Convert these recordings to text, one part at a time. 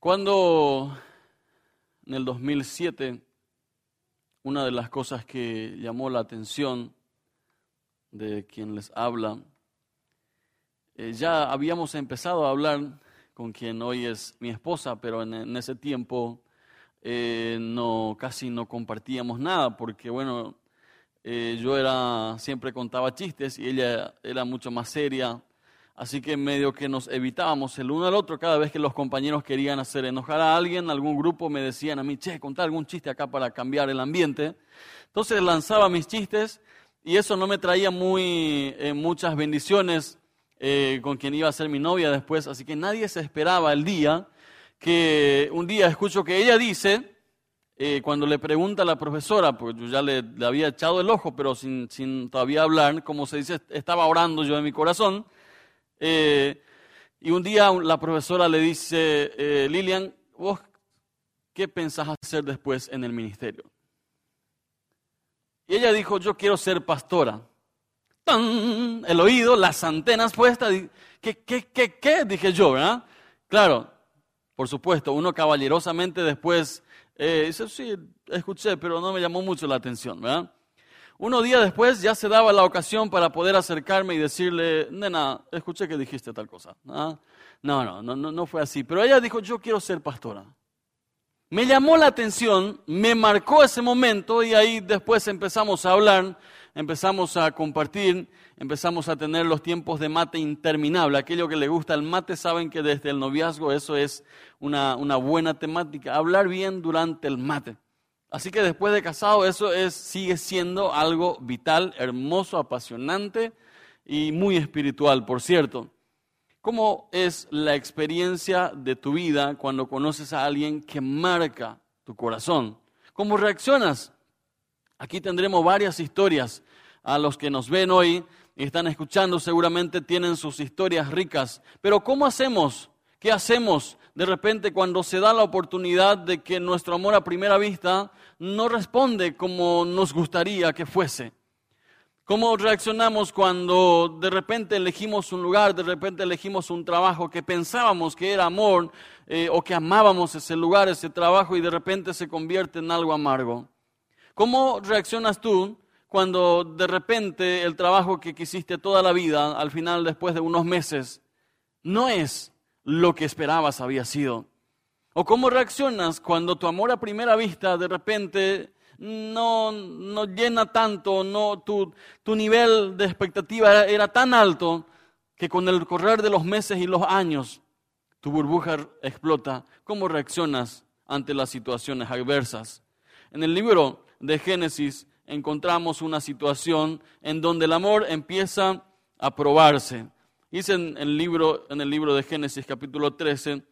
Cuando en el 2007, una de las cosas que llamó la atención de quien les habla, eh, ya habíamos empezado a hablar con quien hoy es mi esposa, pero en, ese tiempo eh, no, casi no compartíamos nada, porque bueno, eh, yo era, siempre contaba chistes y ella era mucho más seria, Así que medio que nos evitábamos el uno al otro cada vez que los compañeros querían hacer enojar a alguien, algún grupo me decían a mí, che, contá algún chiste acá para cambiar el ambiente. Entonces lanzaba mis chistes y eso no me traía muy, eh, muchas bendiciones eh, con quien iba a ser mi novia después, así que nadie se esperaba el día que un día escucho que ella dice, eh, cuando le pregunta a la profesora, porque yo ya le, le había echado el ojo, pero sin, sin todavía hablar, como se dice, estaba orando yo en mi corazón, eh, y un día la profesora le dice, eh, Lilian, ¿vos qué pensás hacer después en el ministerio? Y ella dijo, yo quiero ser pastora. ¡Tan! El oído, las antenas puestas. ¿Qué, qué, qué, qué? Dije yo, ¿verdad? Claro, por supuesto, uno caballerosamente después eh, dice, sí, escuché, pero no me llamó mucho la atención, ¿verdad? Unos días después ya se daba la ocasión para poder acercarme y decirle, nena, escuché que dijiste tal cosa. ¿Ah? No, no, no, no, fue así. Pero ella dijo, yo quiero ser pastora. Me llamó la atención, me marcó ese momento y ahí después empezamos a hablar, empezamos a compartir, empezamos a tener los tiempos de mate interminable. Aquello que le gusta el mate saben que desde el noviazgo eso es una buena temática, hablar bien durante el mate. Así que después de casado eso es, sigue siendo algo vital, hermoso, apasionante y muy espiritual, por cierto. ¿Cómo es la experiencia de tu vida cuando conoces a alguien que marca tu corazón? ¿Cómo reaccionas? Aquí tendremos varias historias. A los que nos ven hoy y están escuchando seguramente tienen sus historias ricas. Pero ¿cómo hacemos? ¿Qué hacemos de repente cuando se da la oportunidad de que nuestro amor a primera vista no responde como nos gustaría que fuese. ¿Cómo reaccionamos cuando de repente elegimos un lugar, de repente elegimos un trabajo que pensábamos que era amor eh, o que amábamos ese lugar, ese trabajo y de repente se convierte en algo amargo? ¿Cómo reaccionas tú cuando de repente el trabajo que quisiste toda la vida, al final después de unos meses, no es lo que esperabas había sido? ¿O cómo reaccionas cuando tu amor a primera vista de repente no, no llena tanto, no, tu, tu nivel de expectativa era, tan alto que con el correr de los meses y los años tu burbuja explota? ¿Cómo reaccionas ante las situaciones adversas? En el libro de Génesis encontramos una situación en donde el amor empieza a probarse. Dice en el libro, en el libro de Génesis capítulo 13,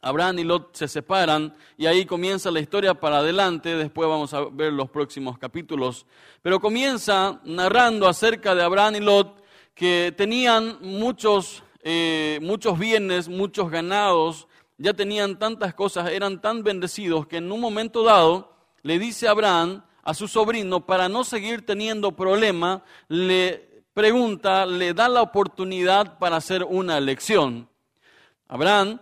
Abraham y Lot se separan y ahí comienza la historia para adelante, después vamos a ver los próximos capítulos, pero comienza narrando acerca de Abraham y Lot que tenían muchos, eh, muchos bienes, muchos ganados, ya tenían tantas cosas, eran tan bendecidos que en un momento dado le dice Abraham a su sobrino, para no seguir teniendo problema, le pregunta, le da la oportunidad para hacer una elección. Abraham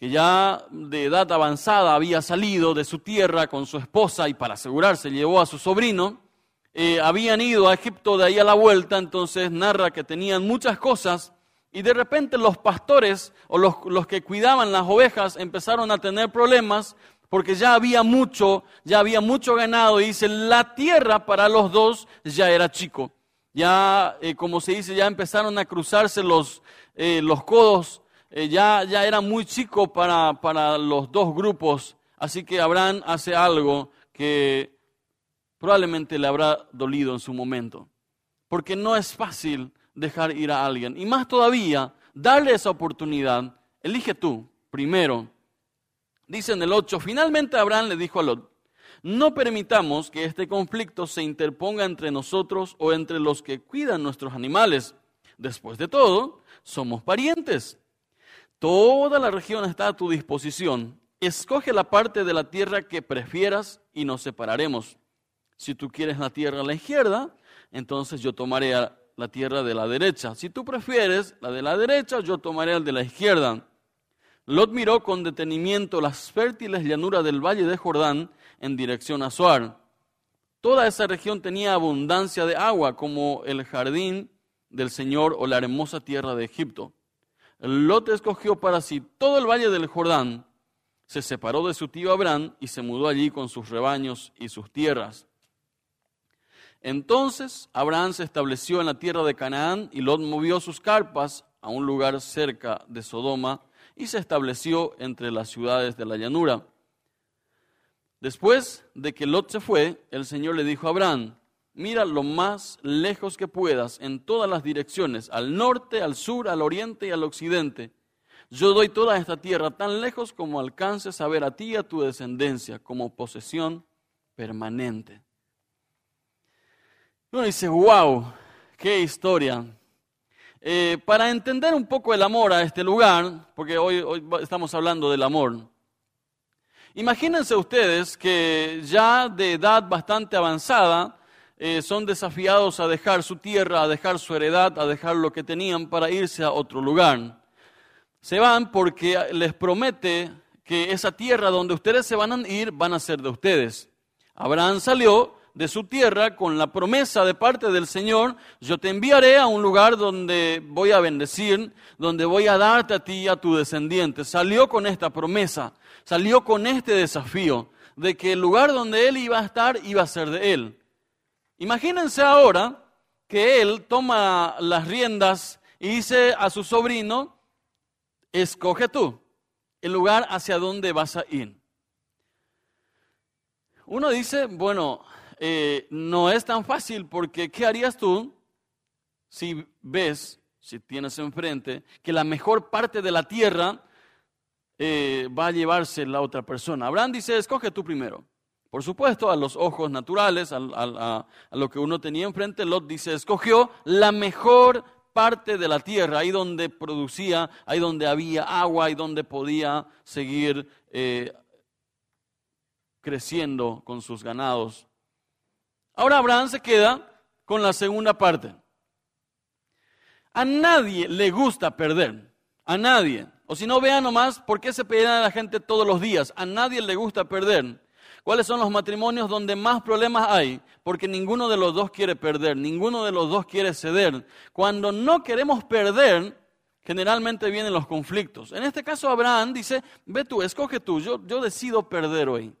que ya de edad avanzada había salido de su tierra con su esposa y para asegurarse llevó a su sobrino, eh, habían ido a Egipto de ahí a la vuelta, entonces narra que tenían muchas cosas y de repente los pastores o los, los que cuidaban las ovejas empezaron a tener problemas porque ya había mucho, ya había mucho ganado y dice, la tierra para los dos ya era chico. Ya, eh, como se dice, ya empezaron a cruzarse los, eh, los codos eh, ya, ya era muy chico para, para los dos grupos, así que Abraham hace algo que probablemente le habrá dolido en su momento. Porque no es fácil dejar ir a alguien. Y más todavía, darle esa oportunidad, elige tú primero. Dice en el 8, finalmente Abraham le dijo a Lot, no permitamos que este conflicto se interponga entre nosotros o entre los que cuidan nuestros animales. Después de todo, somos parientes. Toda la región está a tu disposición. Escoge la parte de la tierra que prefieras y nos separaremos. Si tú quieres la tierra a la izquierda, entonces yo tomaré la tierra de la derecha. Si tú prefieres la de la derecha, yo tomaré la de la izquierda. Lot miró con detenimiento las fértiles llanuras del valle de Jordán en dirección a Suar. Toda esa región tenía abundancia de agua, como el jardín del Señor o la hermosa tierra de Egipto. Lot escogió para sí todo el valle del Jordán, se separó de su tío Abraham y se mudó allí con sus rebaños y sus tierras. Entonces Abraham se estableció en la tierra de Canaán y Lot movió sus carpas a un lugar cerca de Sodoma y se estableció entre las ciudades de la llanura. Después de que Lot se fue, el Señor le dijo a Abraham, mira lo más lejos que puedas en todas las direcciones, al norte, al sur, al oriente y al occidente. Yo doy toda esta tierra tan lejos como alcances a ver a ti y a tu descendencia como posesión permanente. Uno dice, wow, qué historia. Eh, para entender un poco el amor a este lugar, porque hoy, hoy estamos hablando del amor, imagínense ustedes que ya de edad bastante avanzada eh, son desafiados a dejar su tierra, a dejar su heredad, a dejar lo que tenían para irse a otro lugar. Se van porque les promete que esa tierra donde ustedes se van a ir van a ser de ustedes. Abraham salió de su tierra con la promesa de parte del Señor, yo te enviaré a un lugar donde voy a bendecir, donde voy a darte a ti y a tu descendiente. Salió con esta promesa, salió con este desafío de que el lugar donde él iba a estar iba a ser de él. Imagínense ahora que él toma las riendas y dice a su sobrino, escoge tú el lugar hacia donde vas a ir. Uno dice, bueno, eh, no es tan fácil porque ¿qué harías tú si ves, si tienes enfrente, que la mejor parte de la tierra eh, va a llevarse la otra persona? Abraham dice, escoge tú primero. Por supuesto, a los ojos naturales, a, lo que uno tenía enfrente, Lot dice, escogió la mejor parte de la tierra, ahí donde producía, ahí donde había agua, ahí donde podía seguir eh, creciendo con sus ganados. Ahora Abraham se queda con la segunda parte. A nadie le gusta perder, a nadie. O si no, vean nomás por qué se pelean a la gente todos los días. A nadie le gusta perder. ¿Cuáles son los matrimonios donde más problemas hay? Porque ninguno de los dos quiere perder, ninguno de los dos quiere ceder. Cuando no queremos perder, generalmente vienen los conflictos. En este caso, Abraham dice, ve tú, escoge tú, yo, yo decido perder hoy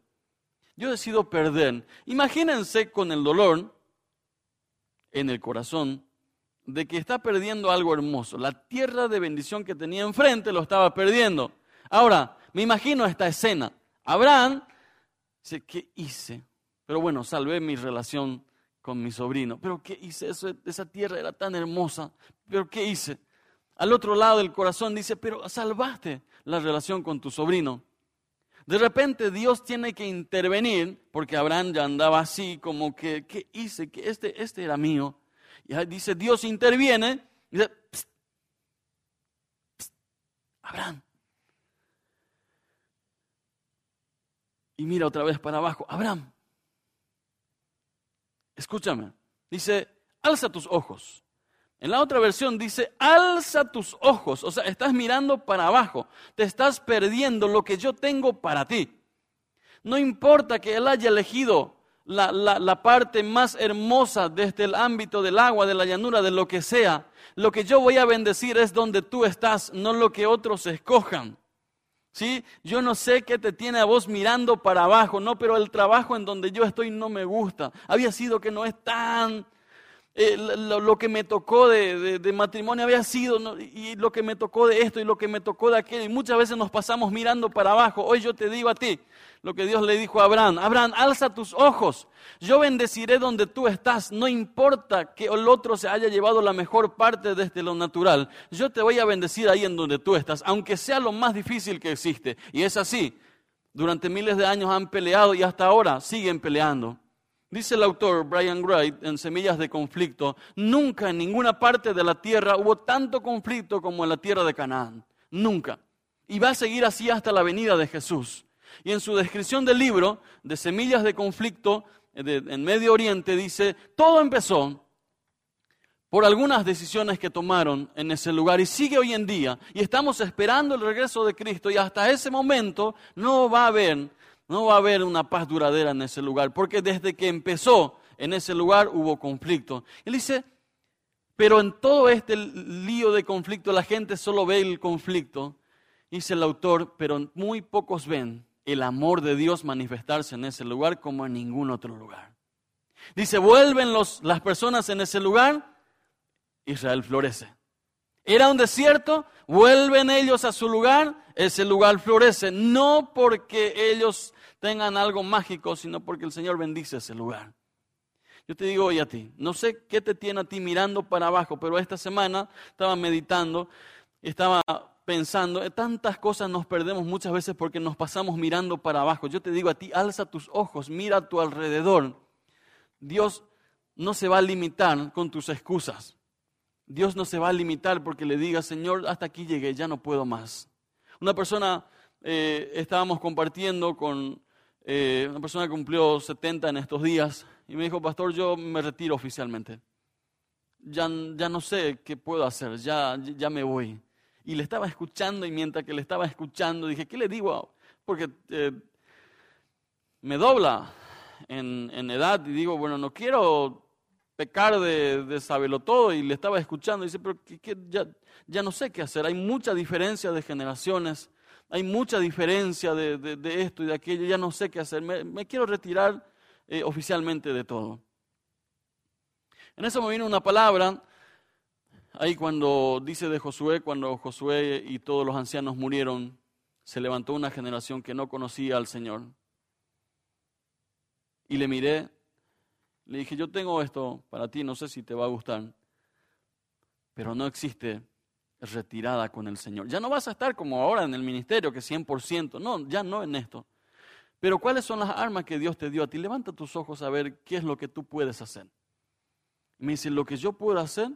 yo decido perder. Imagínense con el dolor en el corazón de que está perdiendo algo hermoso. La tierra de bendición que tenía enfrente lo estaba perdiendo. Ahora, me imagino esta escena. Abraham dice, ¿qué hice? Pero bueno, salvé mi relación con mi sobrino. Pero ¿qué hice? Esa tierra era tan hermosa. Pero ¿qué hice? Al otro lado del corazón dice, pero salvaste la relación con tu sobrino. De repente Dios tiene que intervenir, porque Abraham ya andaba así, como que, ¿qué hice? Que este, este era mío. Y dice, Dios interviene, y dice, Abraham. Y mira otra vez para abajo, Abraham, escúchame, dice, alza tus ojos en la otra versión dice, alza tus ojos, o sea, estás mirando para abajo, te estás perdiendo lo que yo tengo para ti. No importa que Él haya elegido la, la, parte más hermosa desde el ámbito del agua, de la llanura, de lo que sea, lo que yo voy a bendecir es donde tú estás, no lo que otros escojan. ¿Sí? Yo no sé qué te tiene a vos mirando para abajo, no, pero el trabajo en donde yo estoy no me gusta. Había sido que no es tan eh, lo, que me tocó de, matrimonio había sido, y lo que me tocó de esto y lo que me tocó de aquello. Y muchas veces nos pasamos mirando para abajo. Hoy yo te digo a ti lo que Dios le dijo a Abraham. Abraham, alza tus ojos. Yo bendeciré donde tú estás. No importa que el otro se haya llevado la mejor parte desde lo natural. Yo te voy a bendecir ahí en donde tú estás, aunque sea lo más difícil que existe. Y es así. Durante miles de años han peleado y hasta ahora siguen peleando. Dice el autor Brian Wright en Semillas de Conflicto, nunca en ninguna parte de la tierra hubo tanto conflicto como en la tierra de Canaán. Nunca. Y va a seguir así hasta la venida de Jesús. Y en su descripción del libro de Semillas de Conflicto en Medio Oriente dice, todo empezó por algunas decisiones que tomaron en ese lugar y sigue hoy en día. Y estamos esperando el regreso de Cristo y hasta ese momento no va a haber, no va a haber una paz duradera en ese lugar, porque desde que empezó en ese lugar hubo conflicto. Él dice, pero en todo este lío de conflicto la gente solo ve el conflicto, dice el autor, pero muy pocos ven el amor de Dios manifestarse en ese lugar como en ningún otro lugar. Dice, vuelven los, las personas en ese lugar, Israel florece. Era un desierto, vuelven ellos a su lugar, ese lugar florece, no porque ellos tengan algo mágico, sino porque el Señor bendice ese lugar. Yo te digo hoy a ti, no sé qué te tiene a ti mirando para abajo, pero esta semana estaba meditando, estaba pensando, eh, tantas cosas nos perdemos muchas veces porque nos pasamos mirando para abajo. Yo te digo a ti, alza tus ojos, mira a tu alrededor. Dios no se va a limitar con tus excusas. Dios no se va a limitar porque le diga, Señor, hasta aquí llegué, ya no puedo más. Una persona, eh, estábamos compartiendo con eh, una persona que cumplió 70 en estos días y me dijo, pastor, yo me retiro oficialmente. Ya, ya no sé qué puedo hacer, ya, ya me voy. Y le estaba escuchando y mientras que le estaba escuchando dije, ¿qué le digo? Porque eh, me dobla en, en, edad y digo, bueno, no quiero pecar de, de saberlo todo y le estaba escuchando y dice, pero ya, ya no sé qué hacer, hay mucha diferencia de generaciones, hay mucha diferencia de, de, esto y de aquello, ya no sé qué hacer, me, quiero retirar eh, oficialmente de todo. En eso me vino una palabra, ahí cuando dice de Josué, cuando Josué y todos los ancianos murieron, se levantó una generación que no conocía al Señor. Y le miré, le dije, yo tengo esto para ti, no sé si te va a gustar, pero no existe retirada con el Señor. Ya no vas a estar como ahora en el ministerio, que 100%, no, ya no en esto. Pero ¿cuáles son las armas que Dios te dio a ti? Levanta tus ojos a ver qué es lo que tú puedes hacer. Me dice, lo que yo puedo hacer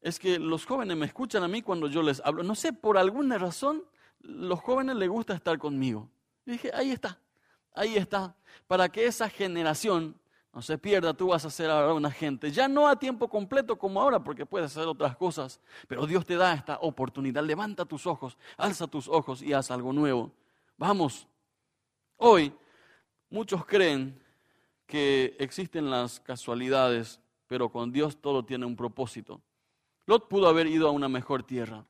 es que los jóvenes me escuchan a mí cuando yo les hablo. No sé, por alguna razón, los jóvenes les gusta estar conmigo. Y dije, ahí está, ahí está. Para que esa generación no se pierda, tú vas a ser ahora una gente. Ya no a tiempo completo como ahora, porque puedes hacer otras cosas. Pero Dios te da esta oportunidad. Levanta tus ojos, alza tus ojos y haz algo nuevo. Vamos, Hoy muchos creen que existen las casualidades, pero con Dios todo tiene un propósito. Lot pudo haber ido a una mejor tierra,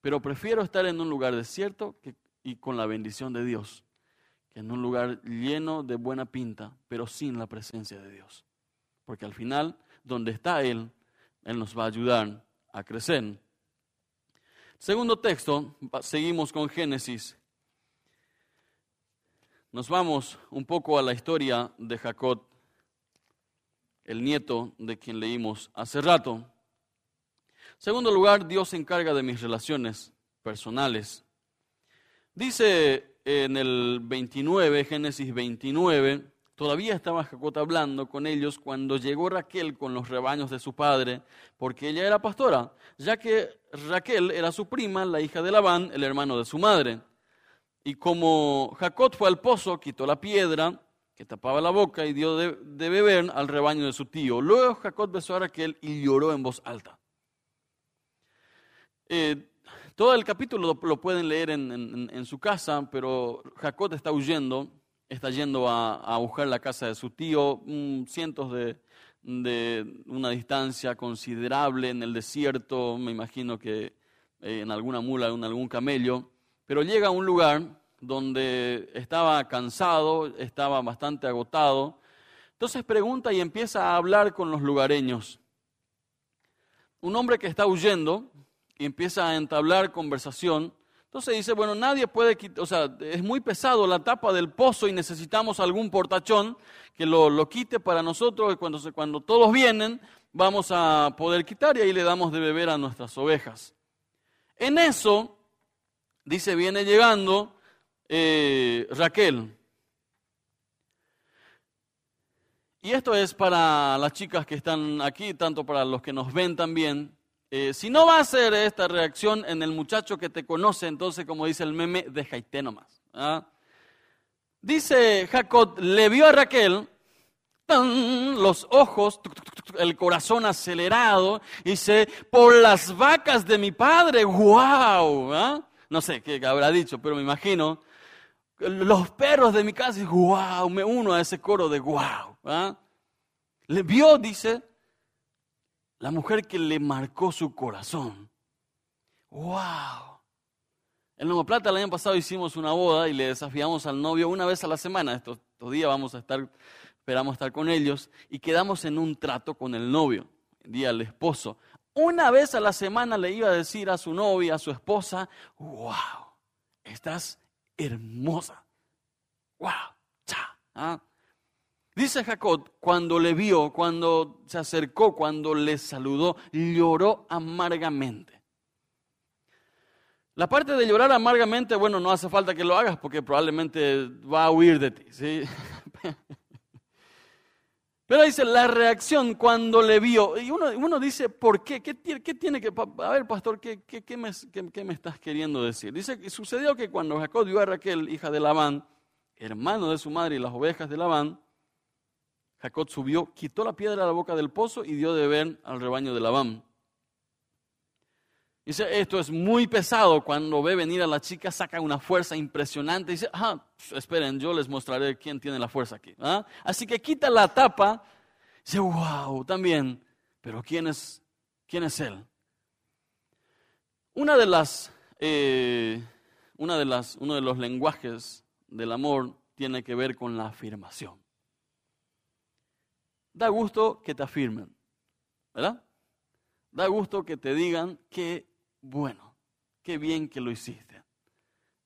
pero prefiero estar en un lugar desierto y con la bendición de Dios, que en un lugar lleno de buena pinta, pero sin la presencia de Dios. Porque al final, donde está Él, Él nos va a ayudar a crecer. Segundo texto, seguimos con Génesis nos vamos un poco a la historia de Jacob, el nieto de quien leímos hace rato. Segundo lugar, Dios se encarga de mis relaciones personales. Dice en el 29, Génesis 29, todavía estaba Jacob hablando con ellos cuando llegó Raquel con los rebaños de su padre, porque ella era pastora, ya que Raquel era su prima, la hija de Labán, el hermano de su madre. Y como Jacob fue al pozo, quitó la piedra que tapaba la boca y dio de, beber al rebaño de su tío. Luego Jacob besó a Raquel y lloró en voz alta. Eh, todo el capítulo lo, pueden leer en, su casa, pero Jacob está huyendo, está yendo a, buscar la casa de su tío, cientos de, de, una distancia considerable en el desierto, me imagino que eh, en alguna mula, en algún camello pero llega a un lugar donde estaba cansado, estaba bastante agotado. Entonces pregunta y empieza a hablar con los lugareños. Un hombre que está huyendo y empieza a entablar conversación. Entonces dice, bueno, nadie puede quitar, o sea, es muy pesado la tapa del pozo y necesitamos algún portachón que lo, lo quite para nosotros y cuando, cuando todos vienen vamos a poder quitar y ahí le damos de beber a nuestras ovejas. En eso dice, viene llegando eh, Raquel. Y esto es para las chicas que están aquí, tanto para los que nos ven también. Eh, si no va a ser esta reacción en el muchacho que te conoce, entonces, como dice el meme, dejaite nomás. ¿ah? Dice Jacob, le vio a Raquel los ojos, el corazón acelerado, y dice, por las vacas de mi padre, wow, ¿ah? no sé qué habrá dicho, pero me imagino, los perros de mi casa, wow, me uno a ese coro de wow. ¿ah? Le vio, dice, la mujer que le marcó su corazón. Wow. En Nuevo Plata el año pasado hicimos una boda y le desafiamos al novio una vez a la semana. Estos, estos días vamos a estar esperamos estar con ellos y quedamos en un trato con el novio, el día del esposo. Una vez a la semana le iba a decir a su novia, a su esposa, wow, estás hermosa. Wow, cha. ¿ah? Dice Jacob, cuando le vio, cuando se acercó, cuando le saludó, lloró amargamente. La parte de llorar amargamente, bueno, no hace falta que lo hagas porque probablemente va a huir de ti. ¿sí? Pero dice la reacción cuando le vio. Y uno, dice, ¿por qué? ¿Qué, qué tiene que.? A ver, pastor, ¿qué, qué, me, ¿qué, me, estás queriendo decir? Dice que sucedió que cuando Jacob vio a Raquel, hija de Labán, hermano de su madre y las ovejas de Labán, Jacob subió, quitó la piedra de la boca del pozo y dio de beber al rebaño de Labán. Dice, esto es muy pesado. Cuando ve venir a la chica, saca una fuerza impresionante. Dice, ah, esperen, yo les mostraré quién tiene la fuerza aquí. ¿ah? Así que quita la tapa. Dice, wow, también. Pero ¿quién es, quién es él? Una de las, eh, una de las, uno de los lenguajes del amor tiene que ver con la afirmación. Da gusto que te afirmen, ¿verdad? Da gusto que te digan que bueno, qué bien que lo hiciste.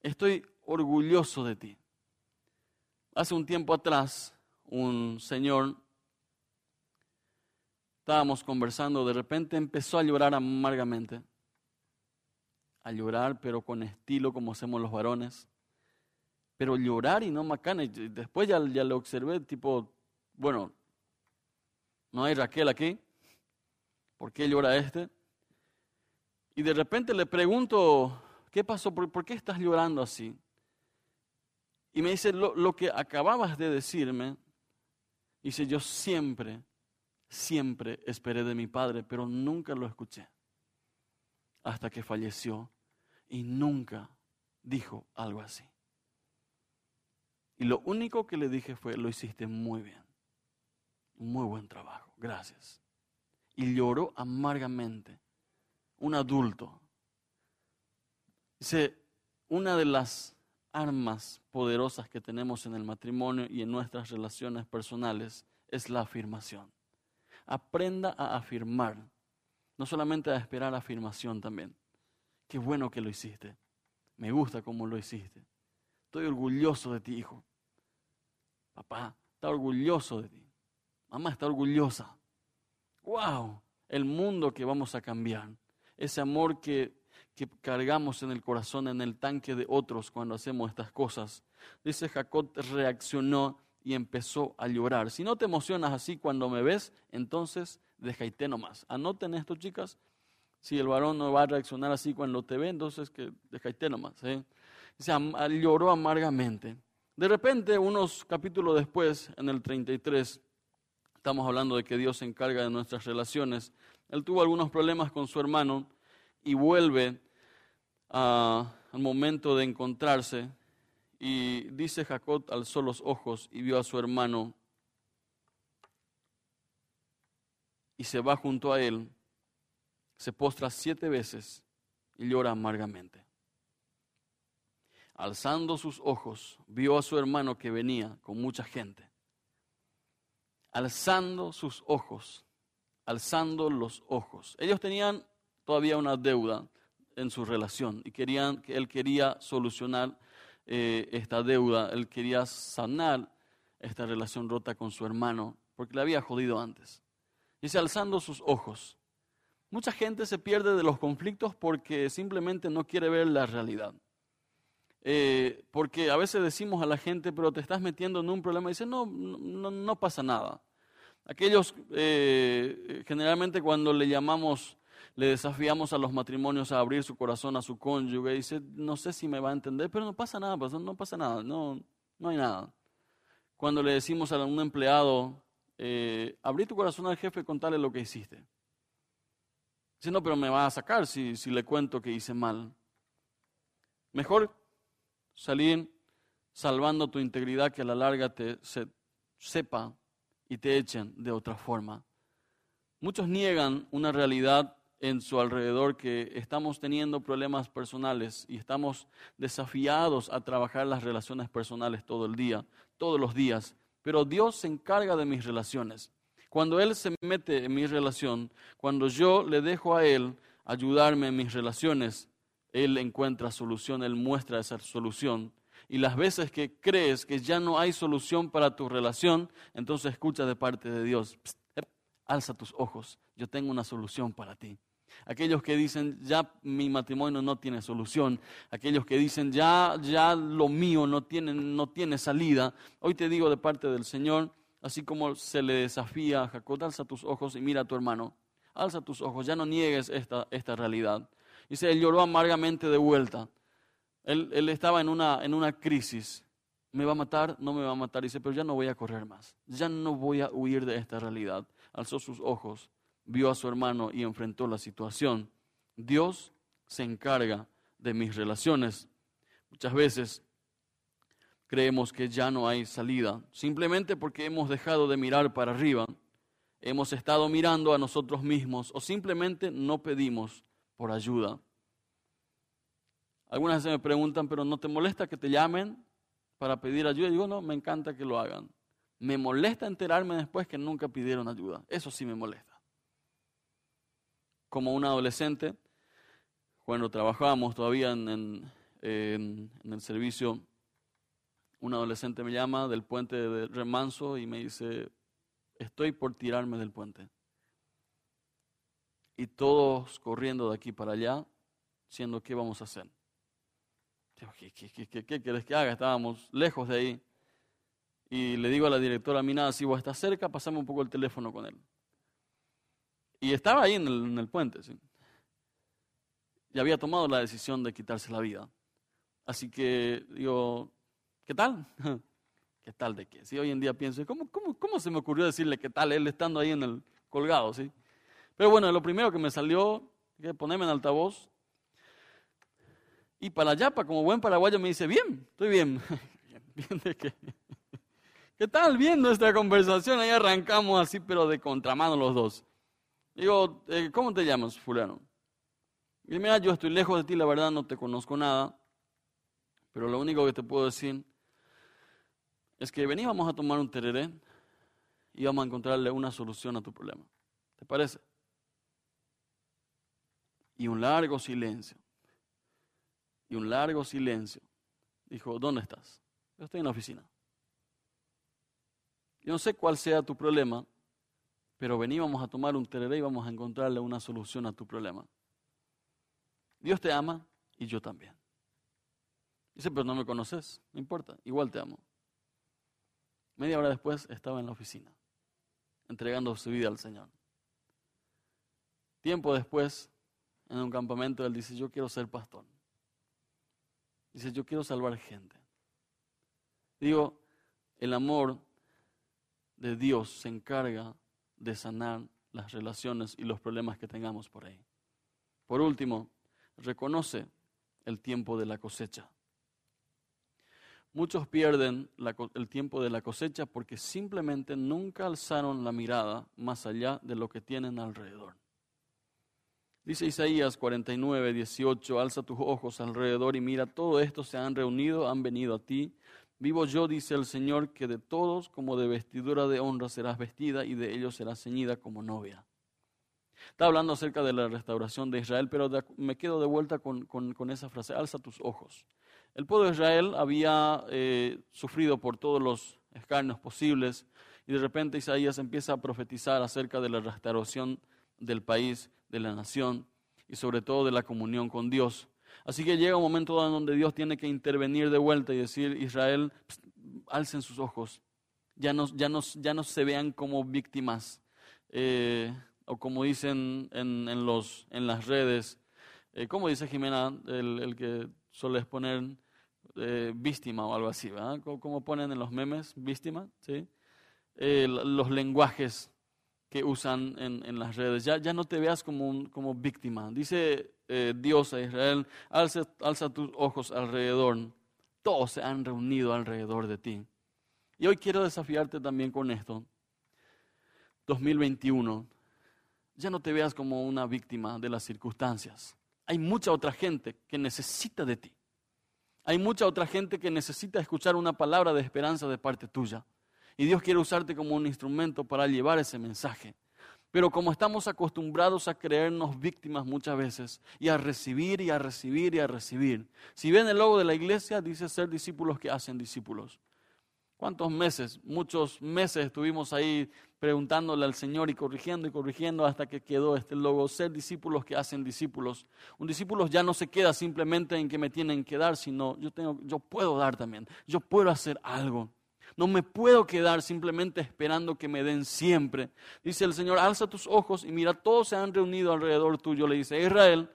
Estoy orgulloso de ti. Hace un tiempo atrás, un señor, estábamos conversando, de repente empezó a llorar amargamente. A llorar, pero con estilo como hacemos los varones. Pero llorar y no macana. Después ya, ya lo observé, tipo, bueno, no hay Raquel aquí. ¿Por qué llora este? Y de repente le pregunto, ¿qué pasó? ¿Por, qué estás llorando así? Y me dice, lo, lo que acababas de decirme, dice, yo siempre, siempre esperé de mi padre, pero nunca lo escuché. Hasta que falleció y nunca dijo algo así. Y lo único que le dije fue, lo hiciste muy bien. Muy buen trabajo, gracias. Y lloró amargamente un adulto. Dice, una de las armas poderosas que tenemos en el matrimonio y en nuestras relaciones personales es la afirmación. Aprenda a afirmar, no solamente a esperar afirmación también. Qué bueno que lo hiciste. Me gusta cómo lo hiciste. Estoy orgulloso de ti, hijo. Papá está orgulloso de ti. Mamá está orgullosa. ¡Wow! El mundo que vamos a cambiar ese amor que, cargamos en el corazón, en el tanque de otros cuando hacemos estas cosas. Dice Jacob reaccionó y empezó a llorar. Si no te emocionas así cuando me ves, entonces dejaite nomás. Anoten esto, chicas. Si el varón no va a reaccionar así cuando te ve, entonces que dejaite nomás. ¿eh? lloró amargamente. De repente, unos capítulos después, en el 33, estamos hablando de que Dios se encarga de nuestras relaciones. Él tuvo algunos problemas con su hermano y vuelve al momento de encontrarse. Y dice Jacob, alzó los ojos y vio a su hermano y se va junto a él, se postra siete veces y llora amargamente. Alzando sus ojos, vio a su hermano que venía con mucha gente. Alzando sus ojos, alzando los ojos. Ellos tenían todavía una deuda en su relación y querían, él quería solucionar eh, esta deuda, él quería sanar esta relación rota con su hermano, porque le había jodido antes. Dice, alzando sus ojos. Mucha gente se pierde de los conflictos porque simplemente no quiere ver la realidad. Eh, porque a veces decimos a la gente, pero te estás metiendo en un problema y dice, no, no pasa nada. Aquellos, eh, generalmente cuando le llamamos, le desafiamos a los matrimonios a abrir su corazón a su cónyuge, dice, no sé si me va a entender, pero no pasa nada, no pasa nada, no, no hay nada. Cuando le decimos a un empleado, eh, abrí tu corazón al jefe y contale lo que hiciste. Si no, pero me va a sacar si, si le cuento que hice mal. Mejor salir salvando tu integridad que a la larga te se, sepa y te echen de otra forma. Muchos niegan una realidad en su alrededor que estamos teniendo problemas personales y estamos desafiados a trabajar las relaciones personales todo el día, todos los días. Pero Dios se encarga de mis relaciones. Cuando Él se mete en mi relación, cuando yo le dejo a Él ayudarme en mis relaciones, Él encuentra solución, Él muestra esa solución. Y las veces que crees que ya no hay solución para tu relación, entonces escucha de parte de Dios, alza tus ojos, yo tengo una solución para ti. Aquellos que dicen, ya mi matrimonio no tiene solución. Aquellos que dicen, ya, ya lo mío no tiene, no tiene salida. Hoy te digo de parte del Señor, así como se le desafía a Jacob, alza tus ojos y mira a tu hermano. Alza tus ojos, ya no niegues esta, esta realidad. Dice, él lloró amargamente de vuelta. Él, estaba en una, en una crisis. ¿Me va a matar? No me va a matar. Dice, pero ya no voy a correr más. Ya no voy a huir de esta realidad. Alzó sus ojos vio a su hermano y enfrentó la situación. Dios se encarga de mis relaciones. Muchas veces creemos que ya no hay salida, simplemente porque hemos dejado de mirar para arriba, hemos estado mirando a nosotros mismos o simplemente no pedimos por ayuda. Algunas veces me preguntan, pero ¿no te molesta que te llamen para pedir ayuda? Y digo, no, me encanta que lo hagan. Me molesta enterarme después que nunca pidieron ayuda. Eso sí me molesta como un adolescente, cuando trabajábamos todavía en, el servicio, un adolescente me llama del puente de Remanso y me dice, estoy por tirarme del puente. Y todos corriendo de aquí para allá, diciendo, ¿qué vamos a hacer? ¿Qué, qué, que haga? Estábamos lejos de ahí. Y le digo a la directora, mi nada, si vos estás cerca, pasame un poco el teléfono con él. Y estaba ahí en el, puente. ¿sí? Y había tomado la decisión de quitarse la vida. Así que digo, ¿qué tal? ¿Qué tal de qué? Si hoy en día pienso, ¿cómo, cómo, cómo se me ocurrió decirle qué tal él estando ahí en el colgado? ¿sí? Pero bueno, lo primero que me salió, que ponerme en altavoz. Y para allá, para como buen paraguayo, me dice, bien, estoy bien. ¿Bien? ¿Qué tal? Bien nuestra conversación. Ahí arrancamos así, pero de contramano los dos. Digo, eh, ¿cómo te llamas, fulano? Y mira, yo estoy lejos de ti, la verdad no te conozco nada, pero lo único que te puedo decir es que veníamos a tomar un tereré y vamos a encontrarle una solución a tu problema. ¿Te parece? Y un largo silencio. Y un largo silencio. Dijo, ¿dónde estás? Yo estoy en la oficina. Yo no sé cuál sea tu problema, pero veníamos a tomar un tereré y vamos a encontrarle una solución a tu problema. Dios te ama y yo también. Dice, pero no me conoces, no importa, igual te amo. Media hora después estaba en la oficina, entregando su vida al Señor. Tiempo después, en un campamento, él dice, yo quiero ser pastor. Dice, yo quiero salvar gente. Digo, el amor de Dios se encarga de sanar las relaciones y los problemas que tengamos por ahí. Por último, reconoce el tiempo de la cosecha. Muchos pierden el tiempo de la cosecha porque simplemente nunca alzaron la mirada más allá de lo que tienen alrededor. Dice Isaías 49, 18, alza tus ojos alrededor y mira, todo esto se han reunido, han venido a ti, Vivo yo, dice el Señor, que de todos como de vestidura de honra serás vestida y de ellos serás ceñida como novia. Está hablando acerca de la restauración de Israel, pero me quedo de vuelta con, esa frase, alza tus ojos. El pueblo de Israel había eh, sufrido por todos los escarnios posibles y de repente Isaías empieza a profetizar acerca de la restauración del país, de la nación y sobre todo de la comunión con Dios. Así que llega un momento donde Dios tiene que intervenir de vuelta y decir, Israel, alcen sus ojos, ya no, ya ya no se vean como víctimas, eh, o como dicen en, los, en las redes, eh, ¿cómo dice Jimena, el, que suele poner eh, víctima o algo así, ¿verdad? ¿Cómo, ponen en los memes? Víctima, ¿sí? eh, los lenguajes que usan en, las redes. Ya, ya no te veas como, como víctima. Dice eh, Dios a Israel, alza, alza tus ojos alrededor. Todos se han reunido alrededor de ti. Y hoy quiero desafiarte también con esto. 2021. Ya no te veas como una víctima de las circunstancias. Hay mucha otra gente que necesita de ti. Hay mucha otra gente que necesita escuchar una palabra de esperanza de parte tuya. Y Dios quiere usarte como un instrumento para llevar ese mensaje. Pero como estamos acostumbrados a creernos víctimas muchas veces y a recibir y a recibir y a recibir. Si ven el logo de la iglesia, dice ser discípulos que hacen discípulos. ¿Cuántos meses? Muchos meses estuvimos ahí preguntándole al Señor y corrigiendo y corrigiendo hasta que quedó este logo, ser discípulos que hacen discípulos. Un discípulo ya no se queda simplemente en que me tienen que dar, sino yo, tengo, yo puedo dar también, yo puedo hacer algo. No me puedo quedar simplemente esperando que me den siempre. Dice el Señor, alza tus ojos y mira, todos se han reunido alrededor tuyo. Le dice, Israel,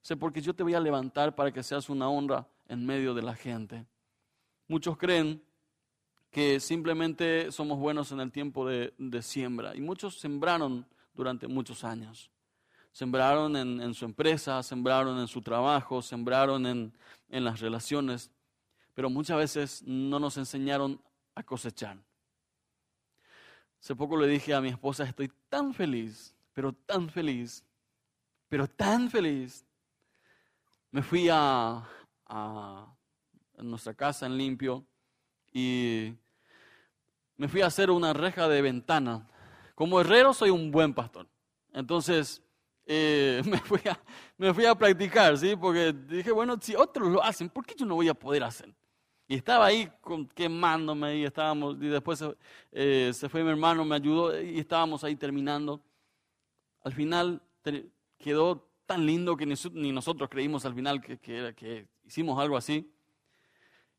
sé porque yo te voy a levantar para que seas una honra en medio de la gente. Muchos creen que simplemente somos buenos en el tiempo de, siembra. Y muchos sembraron durante muchos años. Sembraron en, su empresa, sembraron en su trabajo, sembraron en, en las relaciones, pero muchas veces no nos enseñaron a cosechar. Hace poco le dije a mi esposa, estoy tan feliz, pero tan feliz, pero tan feliz. Me fui a, nuestra casa en limpio y me fui a hacer una reja de ventana. Como herrero soy un buen pastor. Entonces eh, me, fui a, me fui a practicar, ¿sí? Porque dije, bueno, si otros lo hacen, ¿por qué yo no voy a poder hacer? Y estaba ahí quemándome y estábamos, y después eh, se fue mi hermano, me ayudó y estábamos ahí terminando. Al final quedó tan lindo que ni, nosotros creímos al final que, que, hicimos algo así.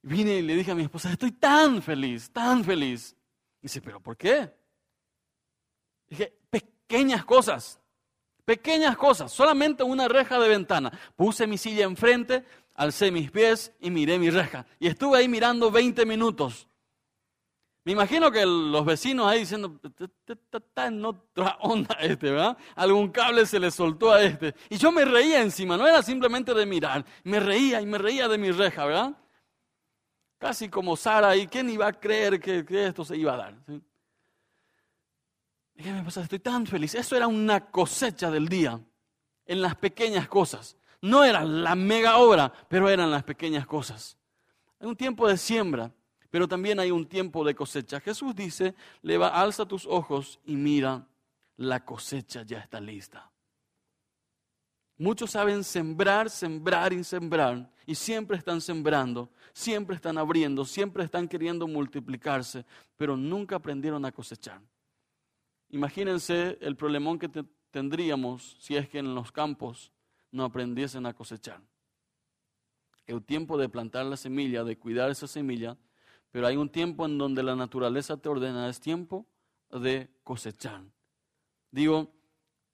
Vine y le dije a mi esposa, estoy tan feliz, tan feliz. Y dice, ¿pero por qué? Dije, pequeñas cosas, pequeñas cosas, solamente una reja de ventana. Puse mi silla enfrente, alcé mis pies y miré mi reja. Y estuve ahí mirando 20 minutos. Me imagino que los vecinos ahí diciendo, está en otra onda este, ¿verdad? Algún cable se le soltó a este. Y yo me reía encima, no era simplemente de mirar, me reía y me reía de mi reja, ¿verdad? Casi como Sara, ¿y quién iba a creer que, esto se iba a dar? ¿Qué me pasa? Estoy tan feliz. Eso era una cosecha del día, en las pequeñas cosas. No era la mega obra, pero eran las pequeñas cosas. Hay un tiempo de siembra, pero también hay un tiempo de cosecha. Jesús dice, va, alza tus ojos y mira, la cosecha ya está lista. Muchos saben sembrar, sembrar y sembrar, y siempre están sembrando, siempre están abriendo, siempre están queriendo multiplicarse, pero nunca aprendieron a cosechar. Imagínense el problemón que tendríamos si es que en los campos no aprendiesen a cosechar. El tiempo de plantar la semilla, de cuidar esa semilla, pero hay un tiempo en donde la naturaleza te ordena, es tiempo de cosechar. Digo,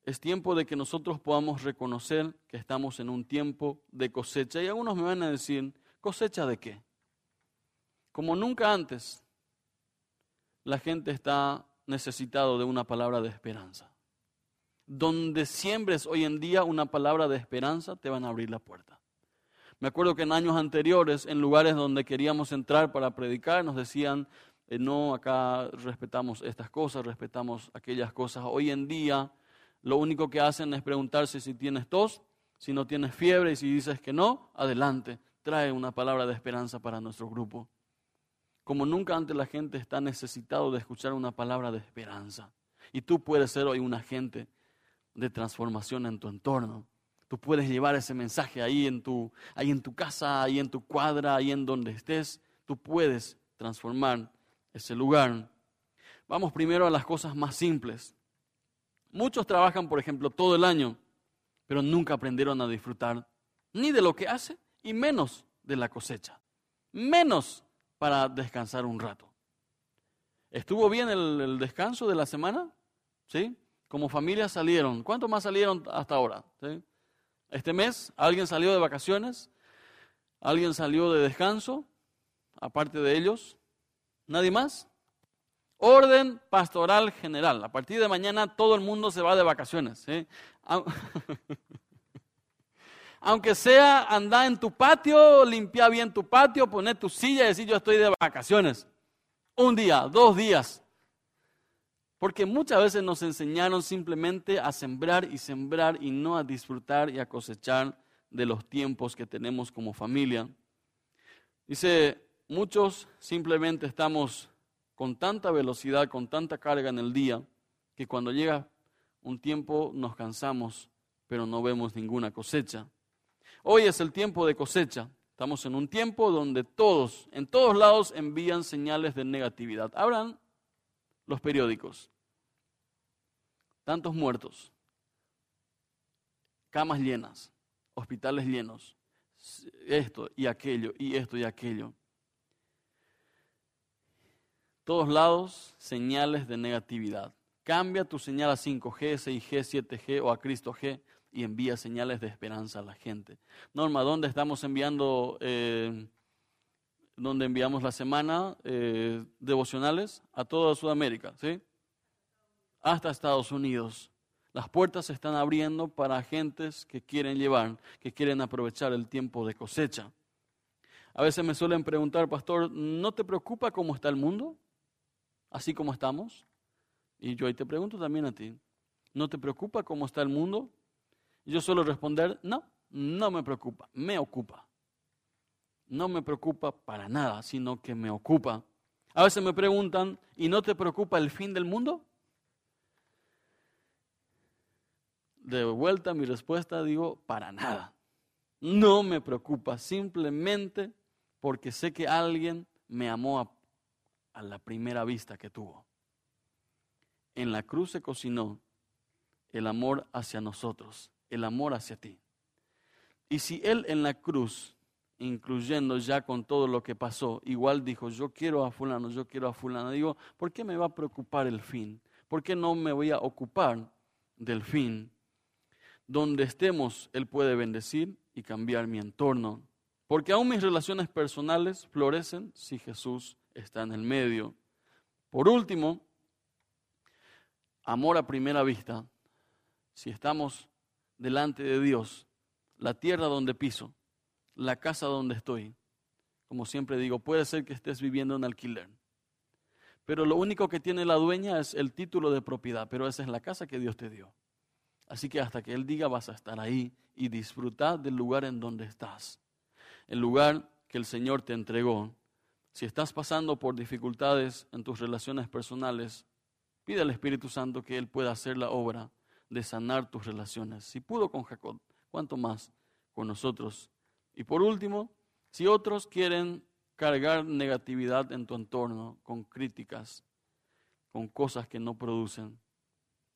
es tiempo de que nosotros podamos reconocer que estamos en un tiempo de cosecha. Y algunos me van a decir, ¿cosecha de qué? Como nunca antes, la gente está necesitado de una palabra de esperanza donde siembres hoy en día una palabra de esperanza, te van a abrir la puerta. Me acuerdo que en años anteriores, en lugares donde queríamos entrar para predicar, nos decían, eh, no, acá respetamos estas cosas, respetamos aquellas cosas. Hoy en día, lo único que hacen es preguntarse si tienes tos, si no tienes fiebre y si dices que no, adelante, trae una palabra de esperanza para nuestro grupo. Como nunca antes la gente está necesitado de escuchar una palabra de esperanza. Y tú puedes ser hoy un agente de transformación en tu entorno. Tú puedes llevar ese mensaje ahí en tu, ahí en tu casa, ahí en tu cuadra, ahí en donde estés. Tú puedes transformar ese lugar. Vamos primero a las cosas más simples. Muchos trabajan, por ejemplo, todo el año, pero nunca aprendieron a disfrutar ni de lo que hace y menos de la cosecha. Menos para descansar un rato. ¿Estuvo bien el, el descanso de la semana? ¿Sí? Como familia salieron. ¿Cuántos más salieron hasta ahora? Este mes, ¿alguien salió de vacaciones? ¿Alguien salió de descanso? Aparte de ellos. ¿Nadie más? Orden pastoral general. A partir de mañana todo el mundo se va de vacaciones. Aunque sea andar en tu patio, limpiar bien tu patio, poner tu silla y decir yo estoy de vacaciones. Un día, dos días. Porque muchas veces nos enseñaron simplemente a sembrar y sembrar y no a disfrutar y a cosechar de los tiempos que tenemos como familia. Dice, muchos simplemente estamos con tanta velocidad, con tanta carga en el día, que cuando llega un tiempo nos cansamos, pero no vemos ninguna cosecha. Hoy es el tiempo de cosecha. Estamos en un tiempo donde todos, en todos lados, envían señales de negatividad. Abran los periódicos. Tantos muertos, camas llenas, hospitales llenos, esto y aquello, y esto y aquello. Todos lados, señales de negatividad. Cambia tu señal a 5G, 6G, 7G o a Cristo G y envía señales de esperanza a la gente. Norma, ¿dónde estamos enviando, eh, dónde enviamos la semana eh, devocionales? A toda Sudamérica, ¿sí? Hasta Estados Unidos. Las puertas se están abriendo para agentes que quieren llevar, que quieren aprovechar el tiempo de cosecha. A veces me suelen preguntar, pastor, ¿no te preocupa cómo está el mundo? Así como estamos. Y yo ahí te pregunto también a ti, ¿no te preocupa cómo está el mundo? yo suelo responder, no, no me preocupa, me ocupa. No me preocupa para nada, sino que me ocupa. A veces me preguntan, ¿y no te preocupa el fin del mundo? De vuelta mi respuesta digo, para nada. No me preocupa, simplemente porque sé que alguien me amó a, a la primera vista que tuvo. En la cruz se cocinó el amor hacia nosotros el amor hacia ti. Y si Él en la cruz, incluyendo ya con todo lo que pasó, igual dijo, yo quiero a fulano, yo quiero a fulano, digo, ¿por qué me va a preocupar el fin? ¿Por qué no me voy a ocupar del fin? Donde estemos, Él puede bendecir y cambiar mi entorno. Porque aún mis relaciones personales florecen si Jesús está en el medio. Por último, amor a primera vista. Si estamos delante de Dios, la tierra donde piso, la casa donde estoy. Como siempre digo, puede ser que estés viviendo en alquiler. Pero lo único que tiene la dueña es el título de propiedad, pero esa es la casa que Dios te dio. Así que hasta que Él diga vas a estar ahí y disfrutar del lugar en donde estás. El lugar que el Señor te entregó. Si estás pasando por dificultades en tus relaciones personales, pide al Espíritu Santo que Él pueda hacer la obra de sanar tus relaciones. Si pudo con Jacob, ¿cuánto más con nosotros? Y por último, si otros quieren cargar negatividad en tu entorno con críticas, con cosas que no producen,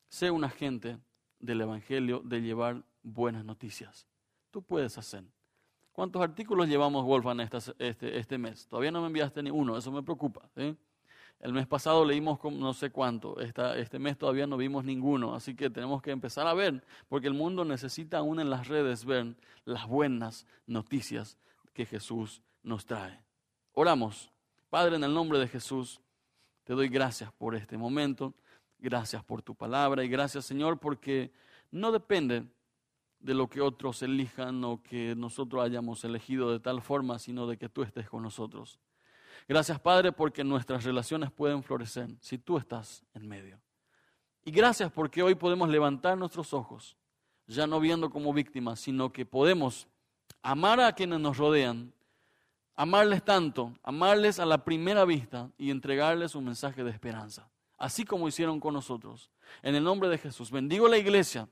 sé un agente del Evangelio de llevar buenas noticias. Tú puedes hacer. ¿Cuántos artículos llevamos, Wolfgang, este, este mes? Todavía no me enviaste ni uno, eso me preocupa. ¿sí? El mes pasado leímos no sé cuánto, este mes todavía no vimos ninguno, así que tenemos que empezar a ver, porque el mundo necesita aún en las redes ver las buenas noticias que Jesús nos trae. Oramos. Padre, en el nombre de Jesús, te doy gracias por este momento, gracias por tu palabra y gracias Señor porque no depende de lo que otros elijan o que nosotros hayamos elegido de tal forma, sino de que tú estés con nosotros. Gracias, Padre, porque nuestras relaciones pueden florecer si tú estás en medio. Y gracias porque hoy podemos levantar nuestros ojos, ya no viendo como víctimas, sino que podemos amar a quienes nos rodean, amarles tanto, amarles a la primera vista y entregarles un mensaje de esperanza, así como hicieron con nosotros. En el nombre de Jesús, bendigo la iglesia.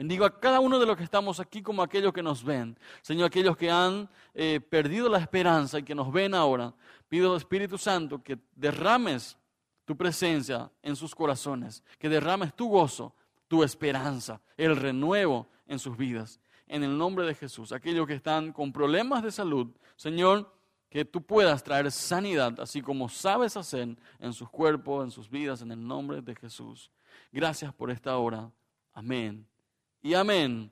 Bendigo a cada uno de los que estamos aquí como aquellos que nos ven. Señor, aquellos que han eh, perdido la esperanza y que nos ven ahora. Pido, Espíritu Santo, que derrames tu presencia en sus corazones, que derrames tu gozo, tu esperanza, el renuevo en sus vidas. En el nombre de Jesús, aquellos que están con problemas de salud, Señor, que tú puedas traer sanidad, así como sabes hacer en sus cuerpos, en sus vidas, en el nombre de Jesús. Gracias por esta hora. Amén y amén.